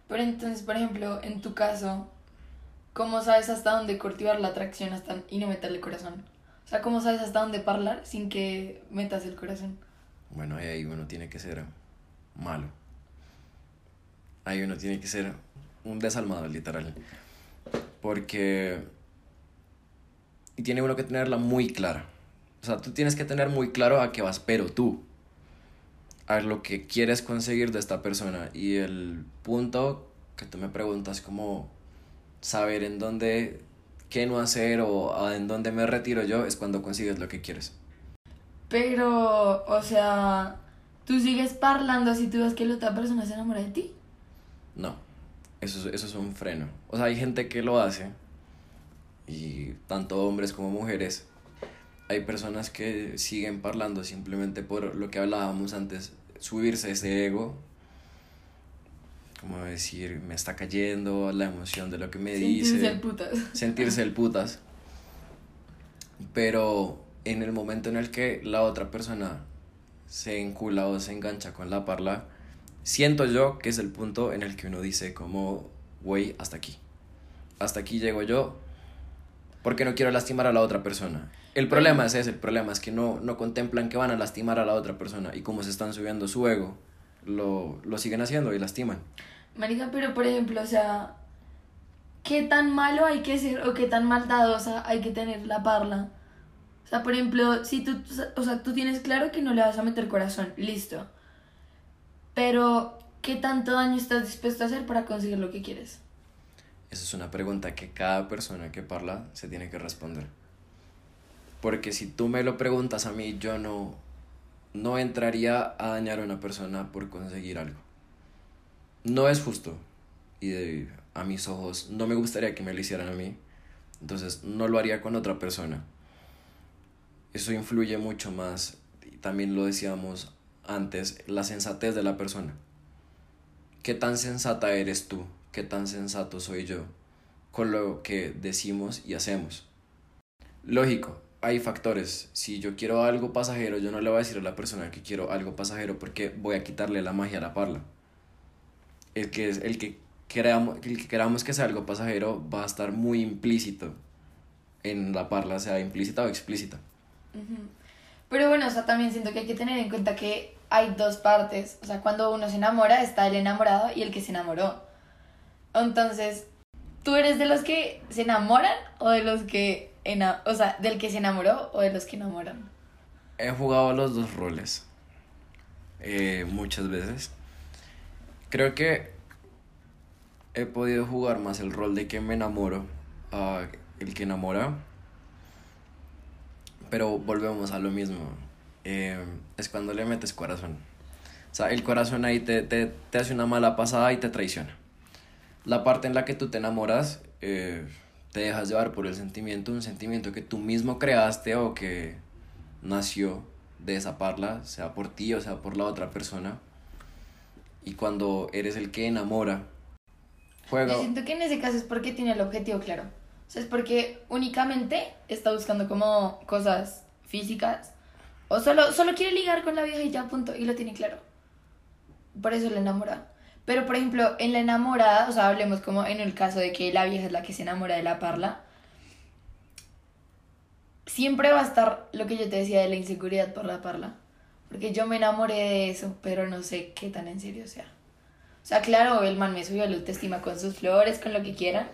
Pero entonces, por ejemplo, en tu caso, ¿cómo sabes hasta dónde cultivar la atracción hasta y no meterle corazón? O sea, ¿cómo sabes hasta dónde hablar sin que metas el corazón? Bueno, ahí uno tiene que ser malo. Ahí uno tiene que ser un desalmado, literal. Porque... Y tiene uno que tenerla muy clara. O sea, tú tienes que tener muy claro a qué vas, pero tú. A lo que quieres conseguir de esta persona. Y el punto que tú me preguntas como saber en dónde, qué no hacer o en dónde me retiro yo es cuando consigues lo que quieres. Pero, o sea, ¿tú sigues parlando si tú ves que la otra persona se enamora de ti? No, eso, es- eso es un freno. O sea, hay gente que lo hace, y tanto hombres como mujeres. Hay personas que siguen parlando simplemente por lo que hablábamos antes, subirse ese ego, como decir, me está cayendo la emoción de lo que me Sentirse dice el putas. sentirse el putas. Pero en el momento en el que la otra persona se encula o se engancha con la parla, siento yo que es el punto en el que uno dice como, güey, hasta aquí. Hasta aquí llego yo porque no quiero lastimar a la otra persona. El problema es ese, el problema es que no, no contemplan que van a lastimar a la otra persona y como se están subiendo su ego, lo, lo siguen haciendo y lastiman. Marica, pero por ejemplo, o sea, ¿qué tan malo hay que ser o qué tan maldadosa hay que tener la parla? O sea, por ejemplo, si tú, o sea, tú tienes claro que no le vas a meter corazón, listo. Pero, ¿qué tanto daño estás dispuesto a hacer para conseguir lo que quieres? Esa es una pregunta que cada persona que parla se tiene que responder. Porque si tú me lo preguntas a mí, yo no, no entraría a dañar a una persona por conseguir algo. No es justo. Y a mis ojos no me gustaría que me lo hicieran a mí. Entonces no lo haría con otra persona. Eso influye mucho más. Y también lo decíamos antes, la sensatez de la persona. ¿Qué tan sensata eres tú? ¿Qué tan sensato soy yo con lo que decimos y hacemos? Lógico, hay factores. Si yo quiero algo pasajero, yo no le voy a decir a la persona que quiero algo pasajero porque voy a quitarle la magia a la parla. El que, es, el que, el que queramos que sea algo pasajero va a estar muy implícito en la parla, sea implícita o explícita. Pero bueno, o sea, también siento que hay que tener en cuenta que hay dos partes. O sea, cuando uno se enamora, está el enamorado y el que se enamoró. Entonces, ¿tú eres de los que se enamoran o de los que... ena- o sea, del que se enamoró o de los que enamoran? He jugado los dos roles eh, muchas veces. Creo que he podido jugar más el rol de que me enamoro a el que enamora. Pero volvemos a lo mismo. Eh, es cuando le metes corazón. O sea, el corazón ahí te, te, te hace una mala pasada y te traiciona. La parte en la que tú te enamoras, eh, te dejas llevar por el sentimiento, un sentimiento que tú mismo creaste o que nació de esa parla, sea por ti o sea por la otra persona. Y cuando eres el que enamora, juega. Yo siento que en ese caso es porque tiene el objetivo claro. O sea, es porque únicamente está buscando como cosas físicas. O solo, solo quiere ligar con la vieja y ya, punto. Y lo tiene claro. Por eso le enamora. Pero, por ejemplo, en la enamorada, o sea, hablemos como en el caso de que la vieja es la que se enamora de la parla. Siempre va a estar lo que yo te decía de la inseguridad por la parla. Porque yo me enamoré de eso, pero no sé qué tan en serio sea. O sea, claro, el man me subió la autoestima con sus flores, con lo que quiera.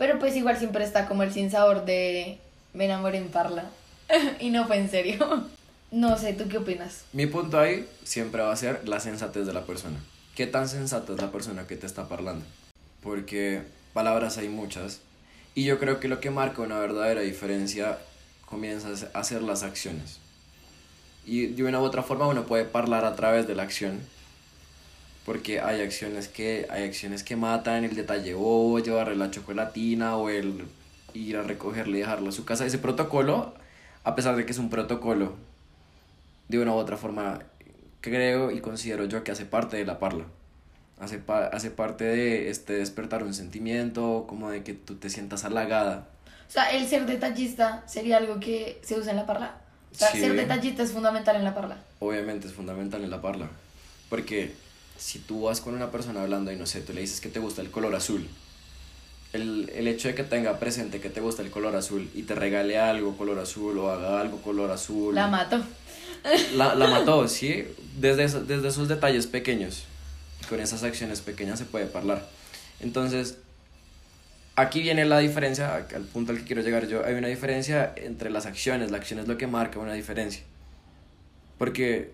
Pero pues igual siempre está como el sinsabor de me enamoré en Parla. y no fue en serio. No sé, ¿tú qué opinas? Mi punto ahí siempre va a ser la sensatez de la persona. ¿Qué tan sensata es la persona que te está hablando? Porque palabras hay muchas. Y yo creo que lo que marca una verdadera diferencia comienza a ser las acciones. Y de una u otra forma uno puede hablar a través de la acción. Porque hay acciones que, hay acciones que matan, el detalle bobo, llevarle la chocolatina o el ir a recogerle y dejarlo a su casa. Ese protocolo, a pesar de que es un protocolo, de una u otra forma, creo y considero yo que hace parte de la parla. Hace, pa- hace parte de este despertar un sentimiento, como de que tú te sientas halagada. O sea, el ser detallista sería algo que se usa en la Parla. O sea, Sí. ser detallista es fundamental en la Parla. obviamente es fundamental en la parla. Porque si tú vas con una persona hablando y no sé, tú le dices que te gusta el color azul, el, el hecho de que tenga presente que te gusta el color azul y te regale algo color azul o haga algo color azul, La mato. la, la mató, ¿sí? Desde, eso- desde esos detalles pequeños, con esas acciones pequeñas se puede hablar. Entonces, aquí viene la diferencia, al al punto al que quiero llegar yo, hay una diferencia entre las acciones, la acción es lo que marca una diferencia. Porque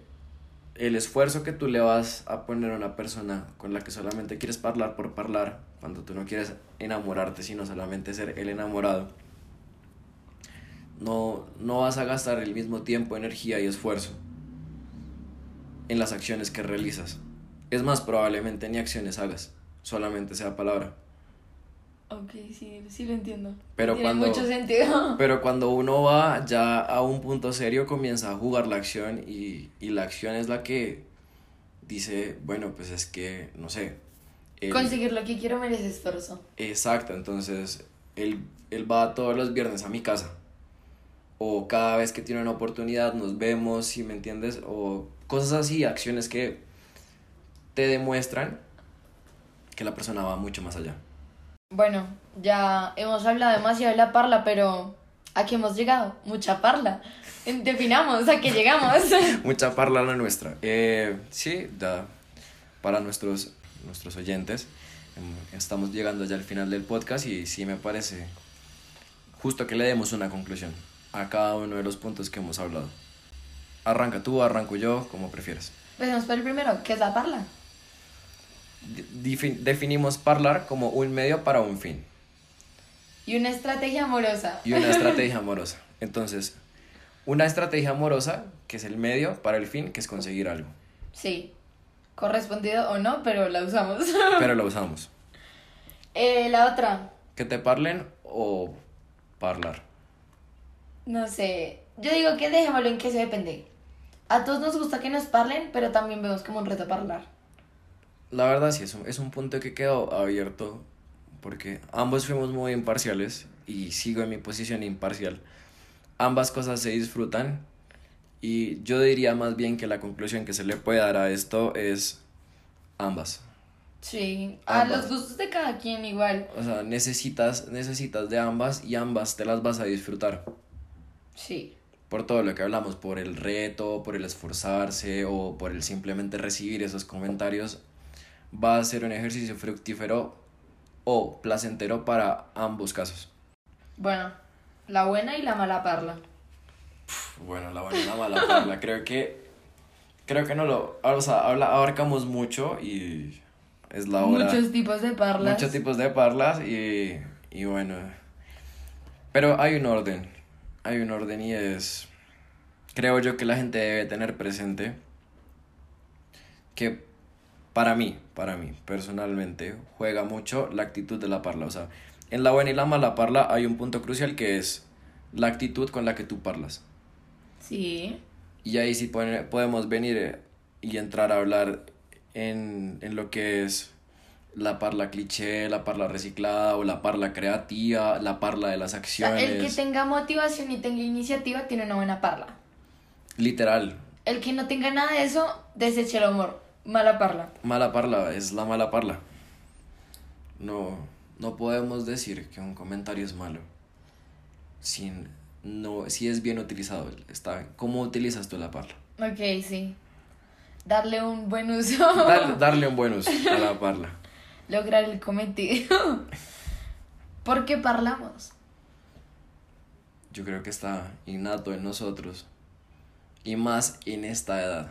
el esfuerzo que tú le vas a poner a una persona con la que solamente quieres hablar por hablar, cuando tú no quieres enamorarte, sino solamente ser el enamorado, no, no vas a gastar el mismo tiempo, energía y esfuerzo en las acciones que realizas. Es más, probablemente ni acciones hagas, solamente sea palabra. Ok, sí, sí lo entiendo. Pero Tiene cuando- mucho sentido. Pero cuando uno va ya a un punto serio, comienza a jugar la acción y, y la acción es la que dice, bueno, pues es que, no sé. Conseguir lo que quiero merece esfuerzo. Exacto, entonces él, él va todos los viernes a mi casa. O cada vez que tiene una oportunidad nos vemos, si me entiendes, o cosas así, acciones que te demuestran que la persona va mucho más allá. Bueno, ya hemos hablado demasiado de la parla, pero ¿a qué hemos llegado? Mucha parla. Definamos a qué llegamos. Mucha parla la nuestra. Eh, sí, ya para nuestros, nuestros oyentes, em, estamos llegando ya al final del podcast y sí me parece justo que le demos una conclusión a cada uno de los puntos que hemos hablado. Arranca tú, arranco yo, como prefieras. Empecemos por el primero, ¿qué es la parla? Definimos parlar como un medio para un fin Y una estrategia amorosa. y una estrategia amorosa. Entonces, una estrategia amorosa, que es el medio para el fin, que es conseguir algo. Sí, correspondido o no, pero la usamos. Pero lo usamos. Eh, la otra, Que te parlen o parlar. no sé, yo digo que dejémoslo en que se depende. A todos nos gusta que nos parlen, pero también vemos como un reto parlar. La verdad sí, es un, es un punto que quedó abierto porque ambos fuimos muy imparciales y sigo en mi posición imparcial. Ambas cosas se disfrutan y yo diría más bien que la conclusión que se le puede dar a esto es ambas. Sí, a los gustos de cada quien igual. O sea, necesitas, necesitas de ambas y ambas te las vas a disfrutar. Sí. Por todo lo que hablamos, por el reto, por el esforzarse o por el simplemente recibir esos comentarios, va a ser un ejercicio fructífero o placentero para ambos casos. Bueno, la buena y la mala parla. Bueno, la buena y la mala parla, creo que creo que no lo, o sea, habla- abarcamos mucho y es la hora. Muchos tipos de parlas. Muchos tipos de parlas y, y bueno. Pero hay un orden. Hay un orden y es. Creo yo que la gente debe tener presente que para mí, para mí, personalmente, juega mucho la actitud de la parla. O sea, en la buena y la mala parla hay un punto crucial que es la actitud con la que tú parlas. Sí. Y ahí sí pone- podemos venir eh, y entrar a hablar en, en lo que es la parla cliché, la parla reciclada o la parla creativa, la parla de las acciones. el que tenga motivación y tenga iniciativa tiene una buena parla. Literal, El que no tenga nada de eso, deseche el amor. Mala parla. mala parla es la mala parla. No, no podemos decir que un comentario es malo sin, no, si es bien utilizado. Está, ¿Cómo utilizas tú la parla? Ok, sí. Darle un buen uso. Dar- darle un buen uso a la parla. Lograr el cometido. ¿Por qué parlamos? yo creo que está innato en nosotros. Y más en esta edad,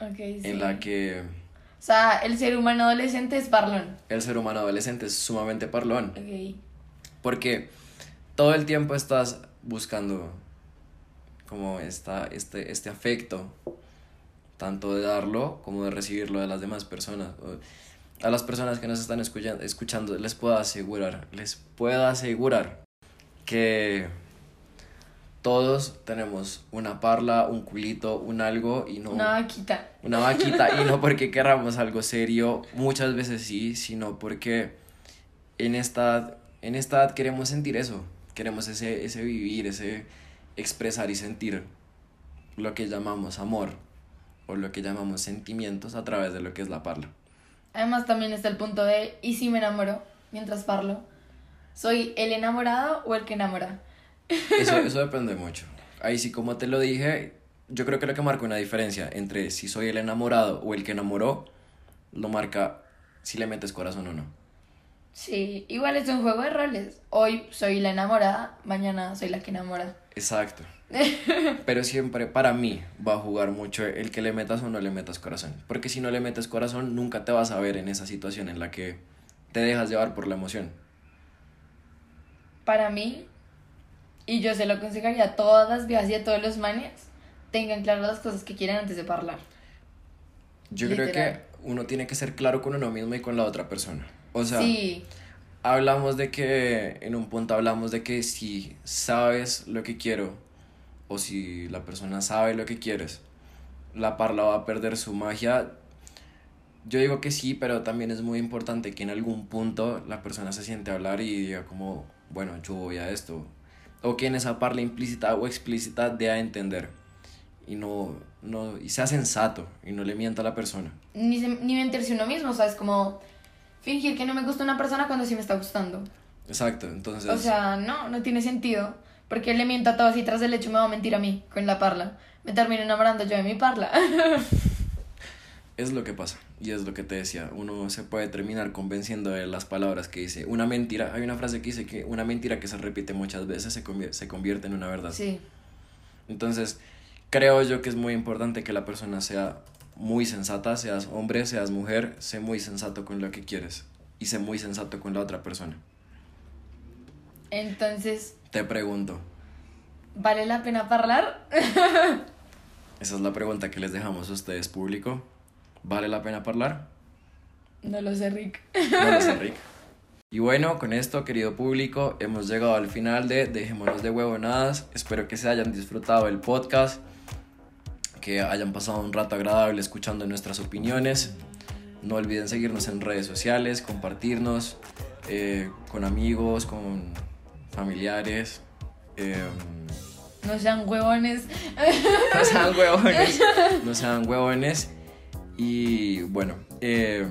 Ok, sí. en la que O sea, el ser humano adolescente es parlón. el ser humano adolescente es sumamente parlón. Ok. Porque todo el tiempo estás buscando como esta, este, este afecto, tanto de darlo como de recibirlo de las demás personas. A las personas que nos están escuchando, escuchando les puedo asegurar, les puedo asegurar que todos tenemos una parla, un culito, un algo y no Una vaquita. una vaquita y no porque querramos algo serio, muchas veces sí, sino porque en esta, en esta edad queremos sentir eso, queremos ese, ese vivir, ese expresar y sentir lo que llamamos amor o lo que llamamos sentimientos a través de lo que es la parla. Además también está el punto de, ¿y si me enamoro mientras parlo? ¿Soy el enamorado o el que enamora? Eso, eso depende mucho. Ahí sí, como te lo dije, yo creo que lo que marca una diferencia entre si soy el enamorado o el que enamoró, lo marca si le metes corazón o no. Sí, igual es un juego de roles. Hoy soy la enamorada, mañana soy la que enamora. Exacto. Pero siempre para mí va a jugar mucho el que le metas o no le metas corazón. Porque si no le metes corazón, nunca te vas a ver en esa situación en la que te dejas llevar por la emoción. Para mí, y yo se lo aconsejaría a todas las viejas y a todos los manes, tengan claras las cosas que quieren antes de hablar. Yo creo Literal. que uno tiene que ser claro con uno mismo y con la otra persona. O sea, sí, hablamos de que, en un punto hablamos de que si sabes lo que quiero o si la persona sabe lo que quieres, la parla va a perder su magia. Yo digo que sí, pero también es muy importante que en algún punto la persona se siente a hablar y diga como, bueno, yo voy a esto. O que en esa parla implícita o explícita dé a entender. Y no, no, y sea sensato y no le mienta a la persona. ni, se- ni mentirse uno mismo, ¿sabes? Como fingir que no me gusta una persona cuando sí me está gustando. Exacto, entonces... O sea, no, no tiene sentido. Porque le miento a todos y tras del hecho me va a mentir a mí con la parla. Me termino enamorando yo de mi parla. Es lo que pasa, y es lo que te decía, uno se puede terminar convenciendo de las palabras que dice. Una mentira, hay una frase que dice que una mentira que se repite muchas veces se, convier- se convierte en una verdad. sí. Entonces, creo yo que es muy importante que la persona sea muy sensata, seas hombre, seas mujer, sé muy sensato con lo que quieres y sé muy sensato con la otra persona. Entonces, Te pregunto, ¿vale la pena hablar? esa es la pregunta que les dejamos a ustedes, público. ¿Vale la pena hablar? No lo sé, Rick. No lo sé, Rick. Y bueno, con esto, querido público, hemos llegado al final de Dejémonos de Huevonadas. Espero que se hayan disfrutado el podcast, que hayan pasado un rato agradable escuchando nuestras opiniones. No olviden seguirnos en redes sociales, compartirnos eh, con amigos, con familiares. eh, No sean huevones. no sean huevones. No sean huevones. Y bueno, eh,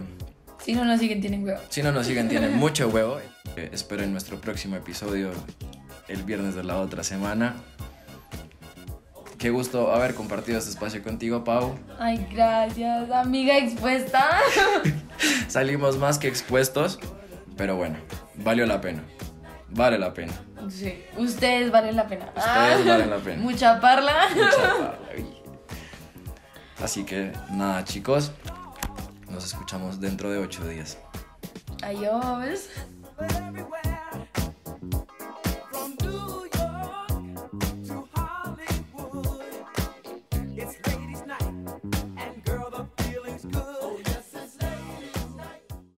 Si no nos siguen, tienen huevo. Si no nos siguen, tienen mucho huevo. Eh, esperen nuestro próximo episodio el viernes de la otra semana. Qué gusto haber compartido este espacio contigo, Pau. Ay, gracias, amiga expuesta. Salimos más que expuestos, pero bueno, valió la pena. Vale la pena. Sí, ustedes valen la pena. Ustedes valen la pena. Mucha parla. Mucha parla. Así que nada, chicos. Nos escuchamos dentro de ocho días. Adiós.